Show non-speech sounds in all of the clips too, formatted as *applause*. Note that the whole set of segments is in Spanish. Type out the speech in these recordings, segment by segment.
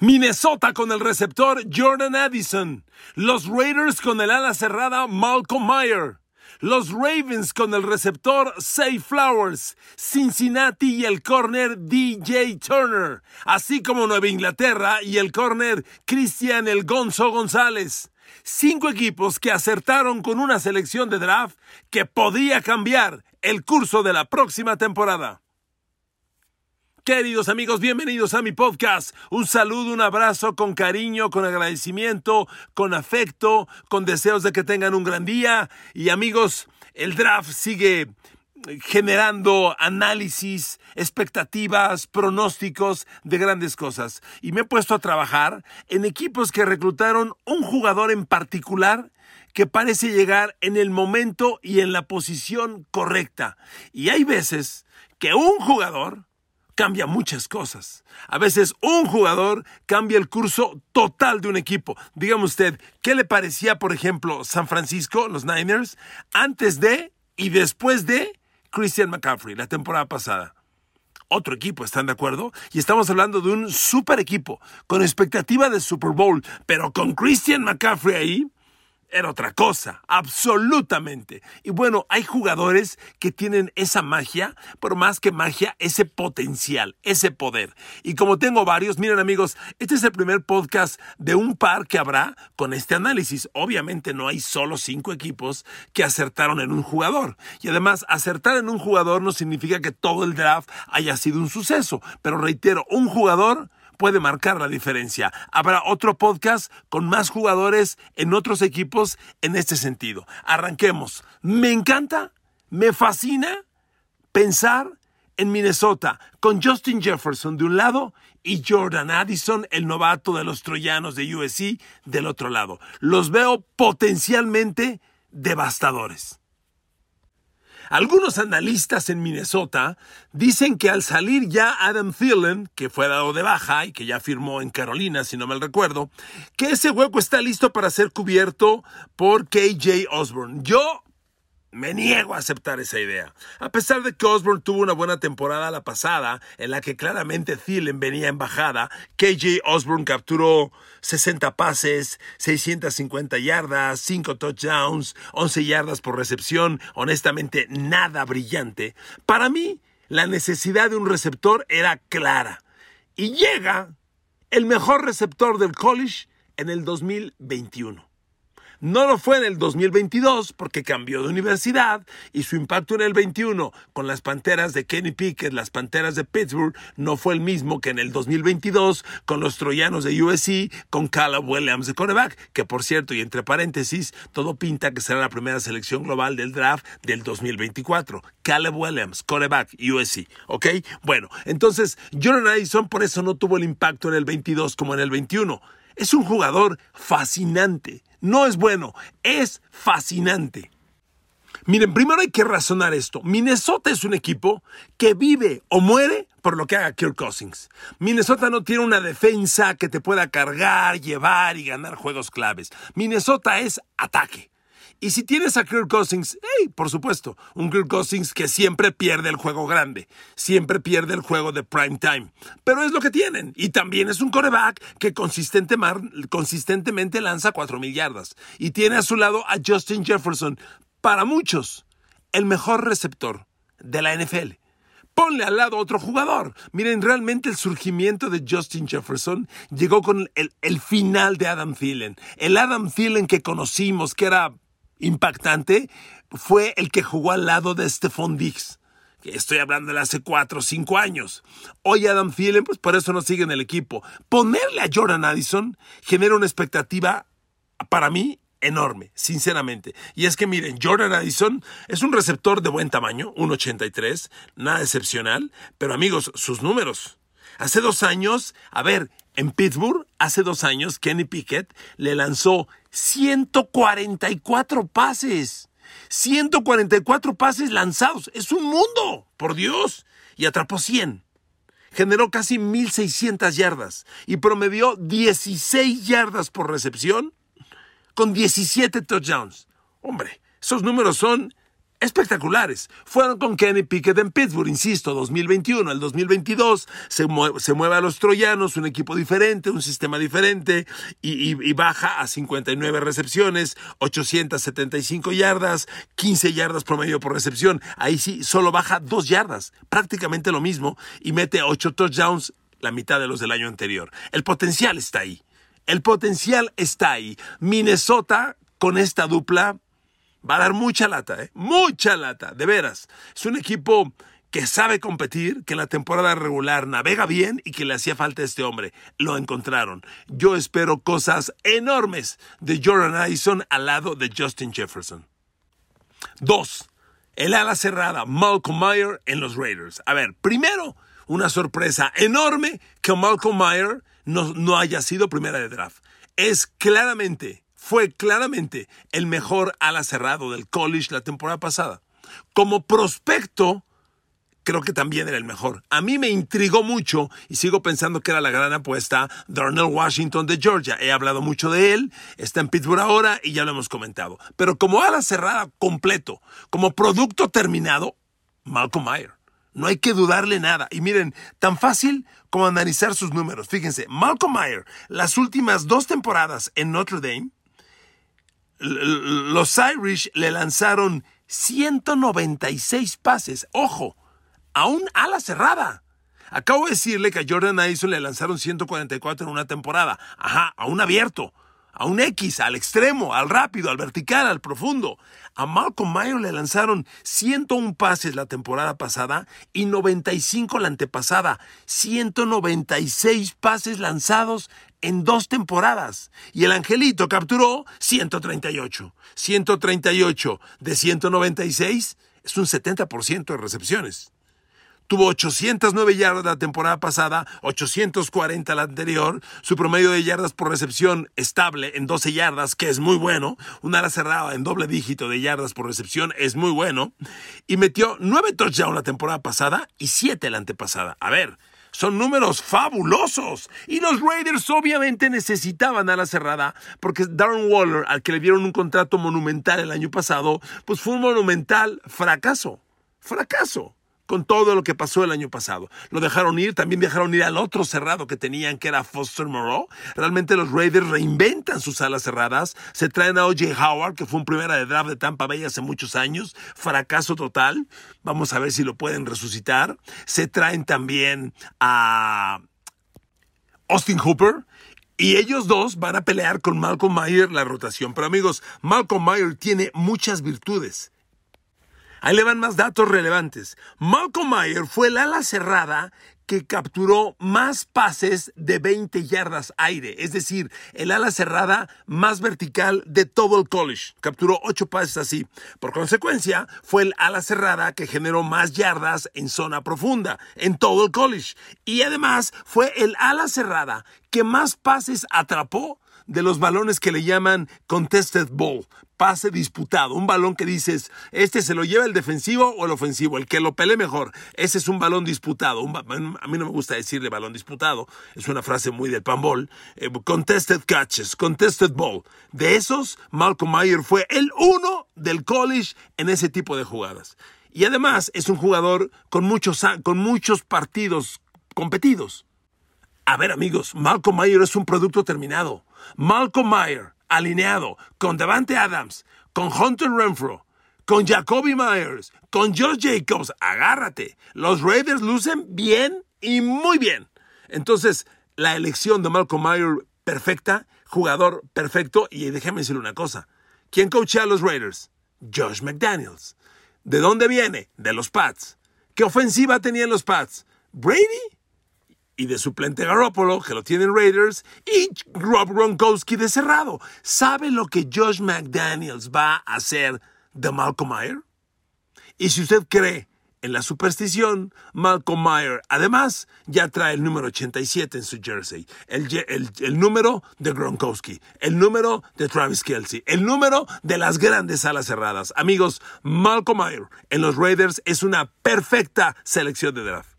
Minnesota con el receptor Jordan Addison. Los Raiders con el ala cerrada Malcolm Meyer. Los Ravens con el receptor Say Flowers, Cincinnati y el corner DJ Turner, así como Nueva Inglaterra y el corner Christian El Gonzo González. Cinco equipos que acertaron con una selección de draft que podía cambiar el curso de la próxima temporada. Queridos amigos, bienvenidos a mi podcast. Un saludo, un abrazo con cariño, con agradecimiento, con afecto, con deseos de que tengan un gran día. Y amigos, el draft sigue generando análisis, expectativas, pronósticos de grandes cosas. Y me he puesto a trabajar en equipos que reclutaron un jugador en particular que parece llegar en el momento y en la posición correcta. Y hay veces que un jugador cambia muchas cosas. A veces un jugador cambia el curso total de un equipo. Dígame usted, ¿qué le parecía, por ejemplo, San Francisco, los Niners, antes de y después de Christian McCaffrey la temporada pasada? Otro equipo, ¿están de acuerdo? Y estamos hablando de un super equipo, con expectativa de Super Bowl, pero con Christian McCaffrey ahí, era otra cosa, absolutamente. Y bueno, hay jugadores que tienen esa magia, pero más que magia, ese potencial, ese poder. Y como tengo varios, miren amigos, este es el primer podcast de un par que habrá con este análisis. Obviamente no hay solo cinco equipos que acertaron en un jugador. Y además, acertar en un jugador no significa que todo el draft haya sido un suceso. Pero reitero, un jugador puede marcar la diferencia. Habrá otro podcast con más jugadores en otros equipos en este sentido. Arranquemos. Me encanta, me fascina pensar en Minnesota con Justin Jefferson de un lado y Jordan Addison, el novato de los troyanos de USC, del otro lado. Los veo potencialmente devastadores. Algunos analistas en Minnesota dicen que al salir ya Adam Thielen, que fue dado de baja y que ya firmó en Carolina, si no mal recuerdo, que ese hueco está listo para ser cubierto por KJ Osborne. Yo me niego a aceptar esa idea. A pesar de que Osborne tuvo una buena temporada la pasada, en la que claramente Thielen venía en bajada, KJ Osborne capturó 60 pases, 650 yardas, 5 touchdowns, 11 yardas por recepción, honestamente nada brillante. Para mí, la necesidad de un receptor era clara. Y llega el mejor receptor del college en el 2021. No lo fue en el 2022 porque cambió de universidad y su impacto en el 21 con las Panteras de Kenny Pickett, las Panteras de Pittsburgh, no fue el mismo que en el 2022 con los Troyanos de USC, con Caleb Williams de quarterback, que por cierto, y entre paréntesis, todo pinta que será la primera selección global del draft del 2024. Caleb Williams, quarterback, USC, ¿ok? Bueno, entonces Jordan Addison por eso no tuvo el impacto en el 22 como en el 21. Es un jugador fascinante no es bueno, es fascinante. Miren, primero hay que razonar esto. Minnesota es un equipo que vive o muere por lo que haga Kirk Cousins. Minnesota no tiene una defensa que te pueda cargar, llevar y ganar juegos claves. Minnesota es ataque. Y si tienes a Kirk Cousins, hey, por supuesto, un Kirk Cousins que siempre pierde el juego grande, siempre pierde el juego de prime time. Pero es lo que tienen. Y también es un coreback que consistentemente lanza 4.000 yardas. Y tiene a su lado a Justin Jefferson, para muchos, el mejor receptor de la NFL. Ponle al lado otro jugador. Miren, realmente el surgimiento de Justin Jefferson llegó con el, el final de Adam Thielen. El Adam Thielen que conocimos, que era impactante fue el que jugó al lado de Stephon Diggs. Estoy hablando de hace cuatro o cinco años. Hoy Adam Thielen, pues por eso no sigue en el equipo. Ponerle a Jordan Addison genera una expectativa para mí enorme, sinceramente. Y es que miren, Jordan Addison es un receptor de buen tamaño, 1.83, nada excepcional, pero amigos, sus números. Hace dos años, a ver, en Pittsburgh, hace dos años, Kenny Pickett le lanzó 144 pases. 144 pases lanzados. Es un mundo, por Dios. Y atrapó 100. Generó casi 1.600 yardas y promedió 16 yardas por recepción con 17 touchdowns. Hombre, esos números son espectaculares. Fueron con Kenny Pickett en Pittsburgh, insisto, 2021. El 2022 se mueve, se mueve a los troyanos, un equipo diferente, un sistema diferente, y, y baja a 59 recepciones, 875 yardas, 15 yardas promedio por recepción. Ahí sí, solo baja 2 yardas, prácticamente lo mismo, y mete 8 touchdowns, la mitad de los del año anterior. El potencial está ahí. El potencial está ahí. Minnesota, con esta dupla, va a dar mucha lata, ¿eh? Mucha lata, de veras. Es un equipo que sabe competir, que en la temporada regular navega bien y que le hacía falta a este hombre. Lo encontraron. Yo espero cosas enormes de Jordan Addison al lado de Justin Jefferson. Dos, el ala cerrada Malcolm Meyer en los Raiders. A ver, primero, una sorpresa enorme que Malcolm Meyer no, no haya sido primera de draft. Es claramente fue claramente el mejor ala cerrado del college la temporada pasada. Como prospecto, creo que también era el mejor. A mí me intrigó mucho y sigo pensando que era la gran apuesta Darnell Washington de Georgia. He hablado mucho de él, está en Pittsburgh ahora y ya lo hemos comentado. Pero como ala cerrada completo, como producto terminado, Malcolm Mayer. No hay que dudarle nada. Y miren, tan fácil como analizar sus números. Fíjense, Malcolm Mayer, las últimas dos temporadas en Notre Dame, los Irish le lanzaron 196 pases. Ojo, a un ala cerrada. Acabo de decirle que a Jordan Addison le lanzaron 144 en una temporada. Ajá, a un abierto, a un X, al extremo, al rápido, al vertical, al profundo. A Malcolm Mayo le lanzaron 101 pases la temporada pasada y 95 la antepasada. 196 pases lanzados en dos temporadas. Y el Angelito capturó 138. 138 de 196 es un 70% de recepciones. Tuvo 809 yardas la temporada pasada, 840 la anterior. Su promedio de yardas por recepción estable en 12 yardas, que es muy bueno. Un ala cerrada en doble dígito de yardas por recepción es muy bueno. Y metió 9 touchdowns la temporada pasada y 7 la antepasada. A ver, son números fabulosos. Y los Raiders obviamente necesitaban a la cerrada porque Darren Waller, al que le dieron un contrato monumental el año pasado, pues fue un monumental fracaso. Fracaso con todo lo que pasó el año pasado. Lo dejaron ir, también dejaron ir al otro cerrado que tenían, que era Foster Moreau. Realmente los Raiders reinventan sus alas cerradas. Se traen a O.J. Howard, que fue un primera de draft de Tampa Bay hace muchos años. Fracaso total. Vamos a ver si lo pueden resucitar. Se traen también a Austin Hooper. Y ellos dos van a pelear con Malcolm Mayer la rotación. Pero amigos, Malcolm Mayer tiene muchas virtudes. Ahí le van más datos relevantes. Malcolm Mayer fue el ala cerrada que capturó más pases de 20 yardas aire, es decir, el ala cerrada más vertical de todo el college. Capturó 8 pases así. Por consecuencia, fue el ala cerrada que generó más yardas en zona profunda en todo el college. Y además fue el ala cerrada que más pases atrapó de los balones que le llaman contested ball, pase disputado, un balón que dices, este se lo lleva el defensivo o el ofensivo, el que lo pele mejor, ese es un balón disputado, a mí no me gusta decirle balón disputado, es una frase muy del panball, eh, contested catches, contested ball, de esos Malcolm Mayer fue el uno del college en ese tipo de jugadas. Y además es un jugador con muchos, con muchos partidos competidos. A ver amigos, Malcolm Mayer es un producto terminado. Malcolm Mayer, alineado con Devante Adams, con Hunter Renfro, con Jacoby Myers, con George Jacobs, agárrate. Los Raiders lucen bien y muy bien. Entonces, la elección de Malcolm Mayer perfecta, jugador perfecto, y déjeme decirle una cosa. ¿Quién coachea a los Raiders? Josh McDaniels. ¿De dónde viene? De los Pats. ¿Qué ofensiva tenían los Pats? ¿Brady? Y de suplente Garoppolo, que lo tienen Raiders, y Rob Gronkowski de cerrado. ¿Sabe lo que Josh McDaniels va a hacer de Malcolm Mayer? Y si usted cree en la superstición, Malcolm Mayer además ya trae el número 87 en su jersey, el, el, número de Gronkowski, el número de Travis Kelsey, el número de las grandes alas cerradas. Amigos, Malcolm Mayer en los Raiders es una perfecta selección de draft.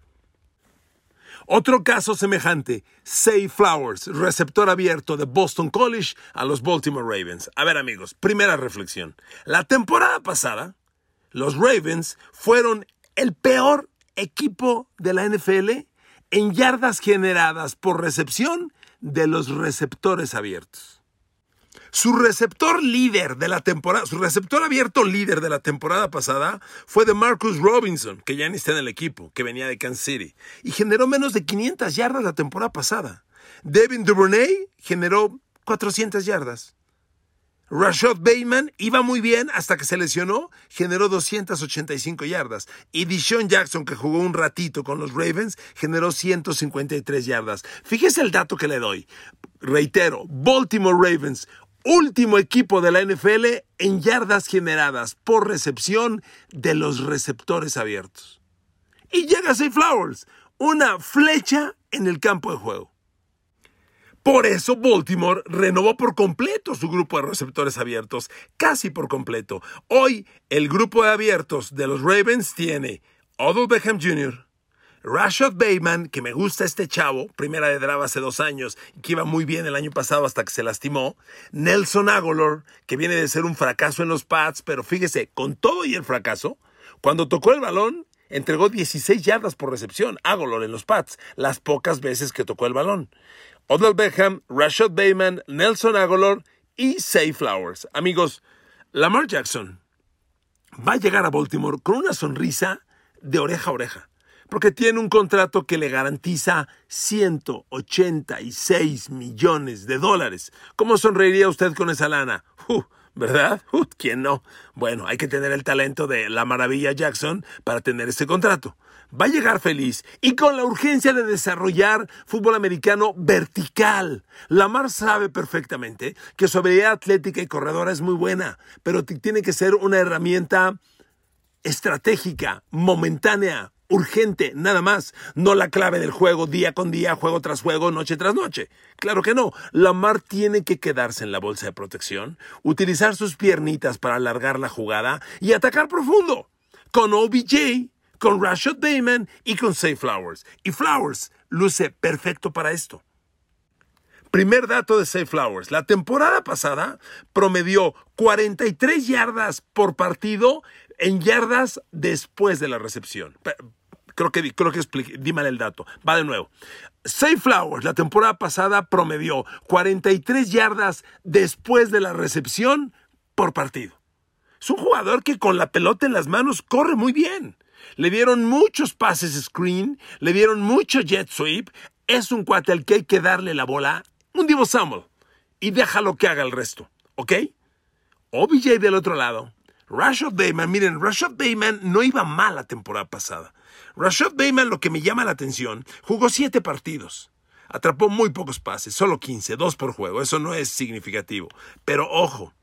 Otro caso semejante, Say Flowers, receptor abierto de Boston College a los Baltimore Ravens. A ver amigos, primera reflexión. La temporada pasada, los Ravens fueron el peor equipo de la NFL en yardas generadas por recepción de los receptores abiertos. Su receptor líder de la temporada, su receptor abierto líder de la temporada pasada fue de Marcus Robinson, que ya ni está en el equipo, que venía de Kansas City, y generó menos de 500 yardas la temporada pasada. Devin Duvernay generó 400 yardas. Rashad Bateman iba muy bien hasta que se lesionó, generó 285 yardas. Y Dishon Jackson, que jugó un ratito con los Ravens, generó 153 yardas. Fíjese el dato que le doy. Reitero, Baltimore Ravens, último equipo de la NFL en yardas generadas por recepción de los receptores abiertos. Y llega Say Flowers, una flecha en el campo de juego. Por eso Baltimore renovó por completo su grupo de receptores abiertos, casi por completo. Hoy el grupo de abiertos de los Ravens tiene Odell Beckham Jr., Rashad Bateman, que me gusta este chavo, primera de draft hace dos años, que iba muy bien el año pasado hasta que se lastimó. Nelson Aguilar, que viene de ser un fracaso en los pads, pero fíjese, con todo y el fracaso, cuando tocó el balón, entregó 16 yardas por recepción, Aguilar en los pads, las pocas veces que tocó el balón. Odell Beckham, Rashad Bateman, Nelson Aguilar y Say Flowers. Amigos, Lamar Jackson va a llegar a Baltimore con una sonrisa de oreja a oreja porque tiene un contrato que le garantiza 186 millones de dólares. ¿Cómo sonreiría usted con esa lana? ¿Verdad? *laughs* ¿Quién no? Bueno, hay que tener el talento de la maravilla Jackson para tener ese contrato. Va a llegar feliz y con la urgencia de desarrollar fútbol americano vertical. Lamar sabe perfectamente que su habilidad atlética y corredora es muy buena, pero tiene que ser una herramienta estratégica, momentánea, urgente, nada más, no la clave del juego día con día, juego tras juego, noche tras noche. Claro que no, Lamar tiene que quedarse en la bolsa de protección, utilizar sus piernitas para alargar la jugada y atacar profundo, con OBJ, con Rashad Bateman y con Say Flowers. Y Flowers luce perfecto para esto. Primer dato de Say Flowers. La temporada pasada promedió 43 yardas por partido en yardas después de la recepción. Creo que, creo que mal el dato. Va de nuevo. Say Flowers, la temporada pasada promedió 43 yardas después de la recepción por partido. Es un jugador que con la pelota en las manos corre muy bien. Le dieron muchos pases screen, le dieron mucho jet sweep. Es un cuate al que hay que darle la bola, un Divo Samuel, y déjalo que haga el resto, ¿ok? OBJ del otro lado Rashad Bateman, miren, Rashad Bateman no iba mal la temporada pasada. Rashad Bateman, lo que me llama la atención, jugó siete partidos. Atrapó muy pocos pases, solo 15, dos por juego. Eso no es significativo. Pero ojo,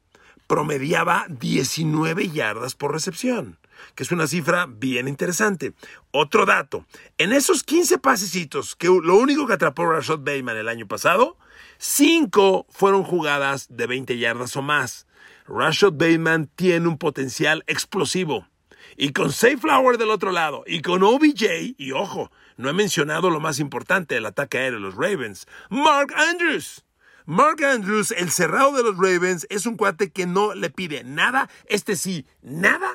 promediaba 19 yardas por recepción, que es una cifra bien interesante. Otro dato, en esos 15 pasecitos, que lo único que atrapó Rashad Bateman el año pasado, 5 fueron jugadas de 20 yardas o más. Rashad Bateman tiene un potencial explosivo. Y con Safe Flower del otro lado, y con OBJ, y ojo, no he mencionado lo más importante del ataque aéreo de los Ravens, Mark Andrews. Mark Andrews, el cerrado de los Ravens, es un cuate que no le pide nada, este sí, nada,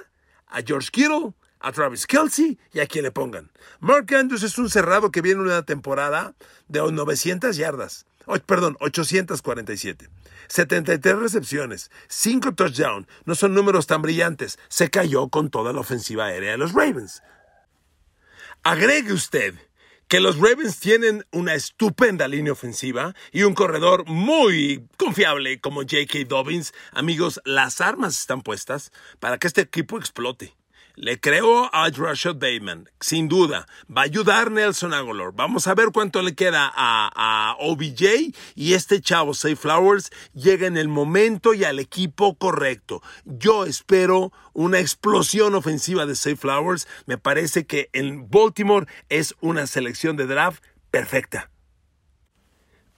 a George Kittle, a Travis Kelsey y a quien le pongan. Mark Andrews es un cerrado que viene una temporada de 900 yardas perdón, 847. 73 recepciones, 5 touchdowns. No son números tan brillantes. Se cayó con toda la ofensiva aérea de los Ravens. Agregue usted que los Ravens tienen una estupenda línea ofensiva y un corredor muy confiable como J.K. Dobbins. Amigos, las armas están puestas para que este equipo explote. Le creo a Rashad Bateman, sin duda. Va a ayudar Nelson Aguilar. Vamos a ver cuánto le queda a, OBJ y este chavo, Say Flowers, llega en el momento y al equipo correcto. Yo espero una explosión ofensiva de Say Flowers. Me parece que en Baltimore es una selección de draft perfecta.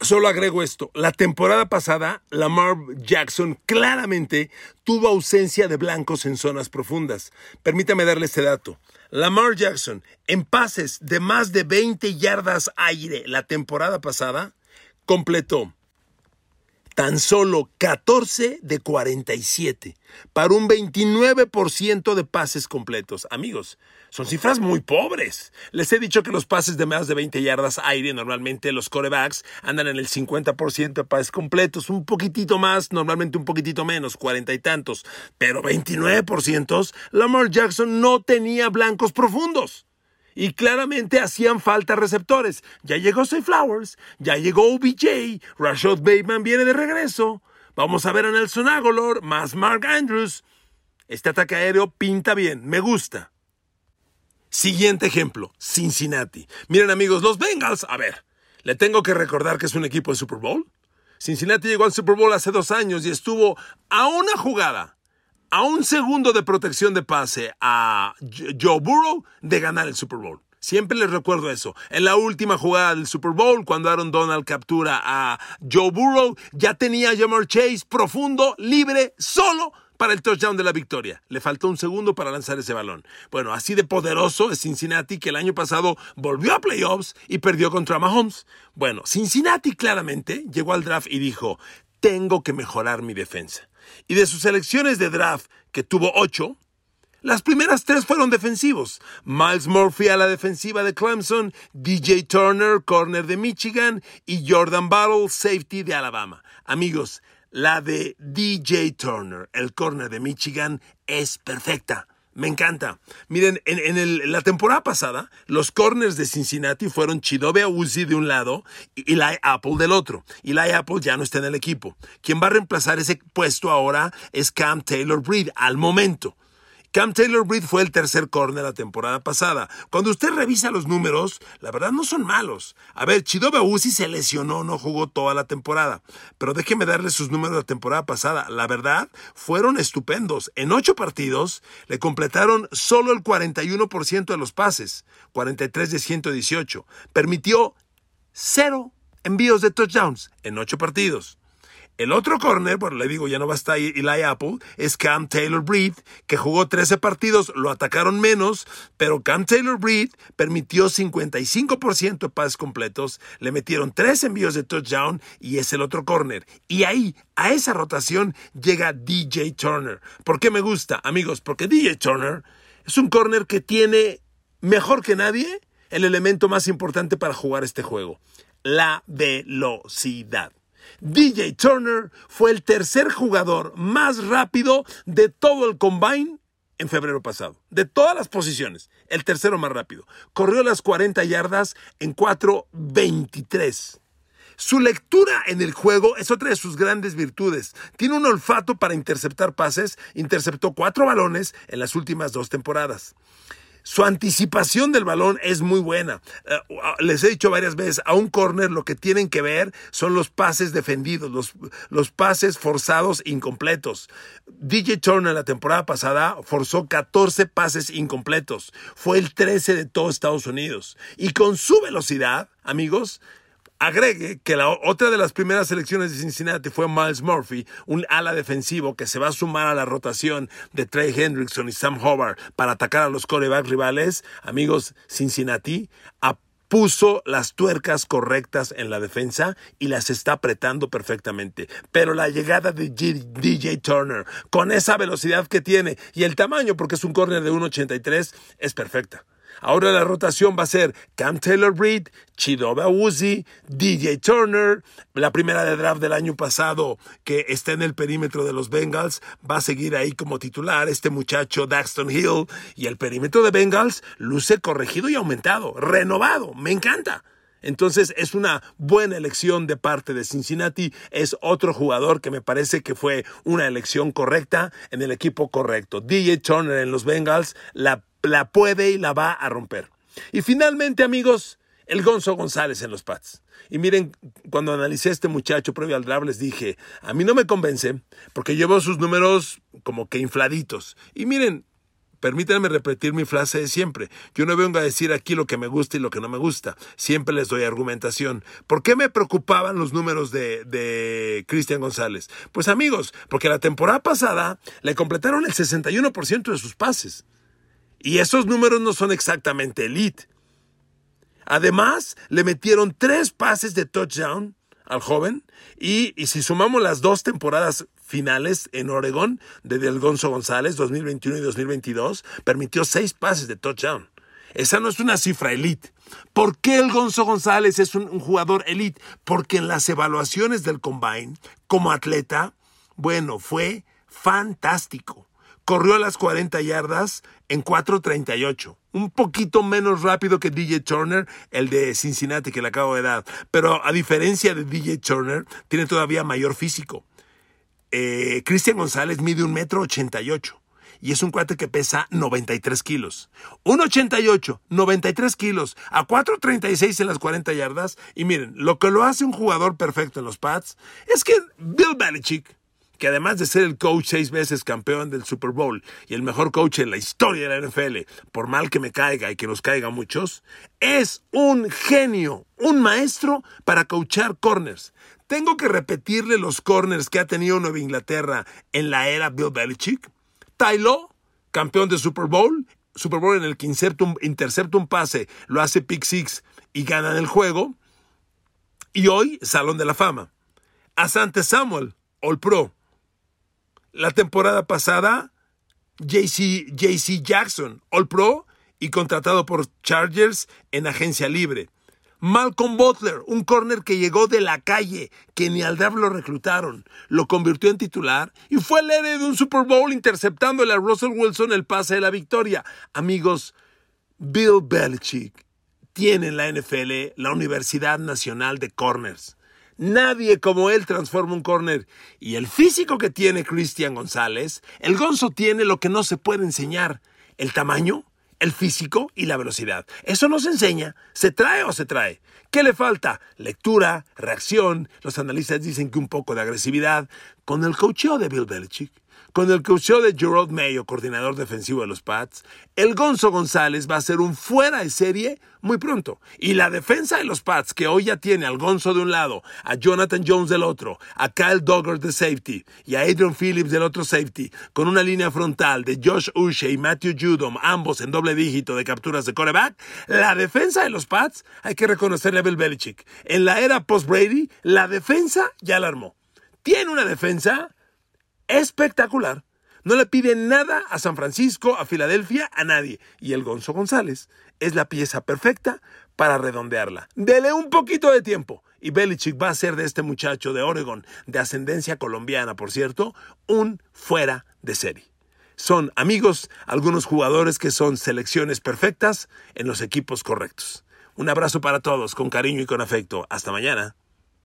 Solo agrego esto, la temporada pasada Lamar Jackson claramente tuvo ausencia de blancos en zonas profundas. Permítame darle este dato. Lamar Jackson en pases de más de 20 yardas aire la temporada pasada completó tan solo 14 de 47 para un 29% de pases completos. Amigos, son cifras muy pobres. Les he dicho que los pases de más de 20 yardas aire, normalmente los corebacks andan en el 50% de pases completos, un poquitito más, normalmente un poquitito menos, 40 y tantos, pero 29%, Lamar Jackson no tenía blancos profundos. Y claramente hacían falta receptores. Ya llegó Say Flowers, ya llegó OBJ, Rashad Bateman viene de regreso. Vamos a ver a Nelson Aguilar, más Mark Andrews. Este ataque aéreo pinta bien, me gusta. Siguiente ejemplo, Cincinnati. Miren amigos, los Bengals, a ver, le tengo que recordar que es un equipo de Super Bowl. Cincinnati llegó al Super Bowl hace dos años y estuvo a una jugada a un segundo de protección de pase a Joe Burrow de ganar el Super Bowl. Siempre les recuerdo eso. En la última jugada del Super Bowl, cuando Aaron Donald captura a Joe Burrow, ya tenía a Chase profundo, libre, solo para el touchdown de la victoria. Le faltó un segundo para lanzar ese balón. Bueno, así de poderoso es Cincinnati que el año pasado volvió a playoffs y perdió contra Mahomes. Bueno, Cincinnati claramente llegó al draft y dijo, tengo que mejorar mi defensa. Y de sus selecciones de draft, que tuvo ocho, las primeras tres fueron defensivos. Miles Murphy a la defensiva de Clemson, DJ Turner, corner de Michigan, y Jordan Battle, safety de Alabama. Amigos, la de DJ Turner, el corner de Michigan, es perfecta. Me encanta. Miren, en, la temporada pasada, los corners de Cincinnati fueron Chidobe Uzi de un lado y Eli Apple del otro. Eli Apple ya no está en el equipo. Quien va a reemplazar ese puesto ahora es Cam Taylor Breed, al momento. Cam Taylor Breed fue el tercer corner la temporada pasada. Cuando usted revisa los números, la verdad no son malos. A ver, Chidobe Uzi se lesionó, no jugó toda la temporada. Pero déjeme darle sus números de la temporada pasada. La verdad, fueron estupendos. En ocho partidos le completaron solo el 41% de los pases, 43 de 118. Permitió cero envíos de touchdowns en ocho partidos. El otro corner, bueno, le digo, ya no va a estar Eli Apple, es Cam Taylor Breed, que jugó 13 partidos, lo atacaron menos, pero Cam Taylor Breed permitió 55% de pases completos, le metieron tres envíos de touchdown y es el otro corner. Y ahí, a esa rotación, llega DJ Turner. ¿Por qué me gusta, amigos? Porque DJ Turner es un corner que tiene, mejor que nadie, el elemento más importante para jugar este juego, la velocidad. DJ Turner fue el tercer jugador más rápido de todo el combine en febrero pasado. De todas las posiciones, el tercero más rápido. Corrió las 40 yardas en 4.23. Su lectura en el juego es otra de sus grandes virtudes. Tiene un olfato para interceptar pases. Interceptó cuatro balones en las últimas dos temporadas. Su anticipación del balón es muy buena. Eh, les he dicho varias veces, a un corner lo que tienen que ver son los pases defendidos, los, los pases forzados incompletos. DJ Turner la temporada pasada forzó 14 pases incompletos. Fue el 13 de todo Estados Unidos. Y con su velocidad, amigos, Agregue que la otra de las primeras selecciones de Cincinnati fue Miles Murphy, un ala defensivo que se va a sumar a la rotación de Trey Hendrickson y Sam Hobart para atacar a los corebacks rivales. Amigos, Cincinnati puso las tuercas correctas en la defensa y las está apretando perfectamente. Pero la llegada de DJ Turner, con esa velocidad que tiene y el tamaño, porque es un corner de 1.83, es perfecta. Ahora la rotación va a ser Cam Taylor Breed, Chidobe Uzi, DJ Turner, la primera de draft del año pasado que está en el perímetro de los Bengals, va a seguir ahí como titular este muchacho Daxton Hill y el perímetro de Bengals luce corregido y aumentado, renovado, me encanta. Entonces es una buena elección de parte de Cincinnati. Es otro jugador que me parece que fue una elección correcta en el equipo correcto. DJ Turner en los Bengals la la puede y la va a romper. Y finalmente, amigos, el Gonzo González en los Pats. Y miren, cuando analicé este muchacho previo al draft, les dije, a mí no me convence, porque llevo sus números como que infladitos. Y miren, permítanme repetir mi frase de siempre. Yo no vengo a decir aquí lo que me gusta y lo que no me gusta. Siempre les doy argumentación. ¿Por qué me preocupaban los números de, de Cristian González? Pues amigos, porque la temporada pasada le completaron el 61% de sus pases. Y esos números no son exactamente elite. Además, le metieron tres pases de touchdown al joven. Y, si sumamos las dos temporadas finales en Oregón de Del Gonzo González, 2021 y 2022, permitió seis pases de touchdown. Esa no es una cifra elite. ¿Por qué el Gonzo González es un, jugador elite? Porque en las evaluaciones del combine, como atleta, bueno, fue fantástico. Corrió las 40 yardas en 4.38. Un poquito menos rápido que DJ Turner, el de Cincinnati que le acabo de dar. Pero a diferencia de DJ Turner, tiene todavía mayor físico. Eh, Cristian González mide un metro 88 y es un cuate que pesa 93 kilos. 1,88, 93 kilos, a 4,36 en las 40 yardas. Y miren, lo que lo hace un jugador perfecto en los pads es que Bill Belichick, que además de ser el coach seis veces campeón del Super Bowl y el mejor coach en la historia de la NFL, por mal que me caiga y que nos caiga a muchos, es un genio, un maestro para coachar corners. Tengo que repetirle los corners que ha tenido Nueva Inglaterra en la era Bill Belichick. Tylo, campeón de Super Bowl, Super Bowl en el que intercepta un, pase, lo hace pick six y gana el juego. Y hoy, Salón de la Fama. Asante Samuel, All Pro. La temporada pasada, JC, JC Jackson, All Pro y contratado por Chargers en agencia libre. Malcolm Butler, un corner que llegó de la calle, que ni al draft lo reclutaron, lo convirtió en titular y fue el héroe de un Super Bowl interceptándole a Russell Wilson el pase de la victoria. Amigos, Bill Belichick tiene en la NFL la Universidad Nacional de Corners. Nadie como él transforma un corner. Y el físico que tiene Cristian González, el Gonzo tiene lo que no se puede enseñar. El tamaño, el físico y la velocidad. Eso no se enseña, se trae o se trae. ¿Qué le falta? Lectura, reacción. Los analistas dicen que un poco de agresividad. Con el coacheo de Bill Belichick, con el coacheo de Gerard Mayo, coordinador defensivo de los Pats, el Gonzo González va a ser un fuera de serie muy pronto. Y la defensa de los Pats, que hoy ya tiene al Gonzo de un lado, a Jonathan Jones del otro, a Kyle Dogger de safety y a Adrian Phillips del otro safety, con una línea frontal de Josh Uche y Matthew Judom, ambos en doble dígito de capturas de coreback, la defensa de los Pats, hay que reconocerle a Bill Belichick. En la era post-Brady, la defensa ya la armó. Tiene una defensa espectacular. No le pide nada a San Francisco, a Filadelfia, a nadie. Y el Gonzo González es la pieza perfecta para redondearla. Dele un poquito de tiempo. Y Belichick va a ser de este muchacho de Oregon, de ascendencia colombiana, por cierto, un fuera de serie. Son amigos, algunos jugadores que son selecciones perfectas en los equipos correctos. Un abrazo para todos, con cariño y con afecto. Hasta mañana.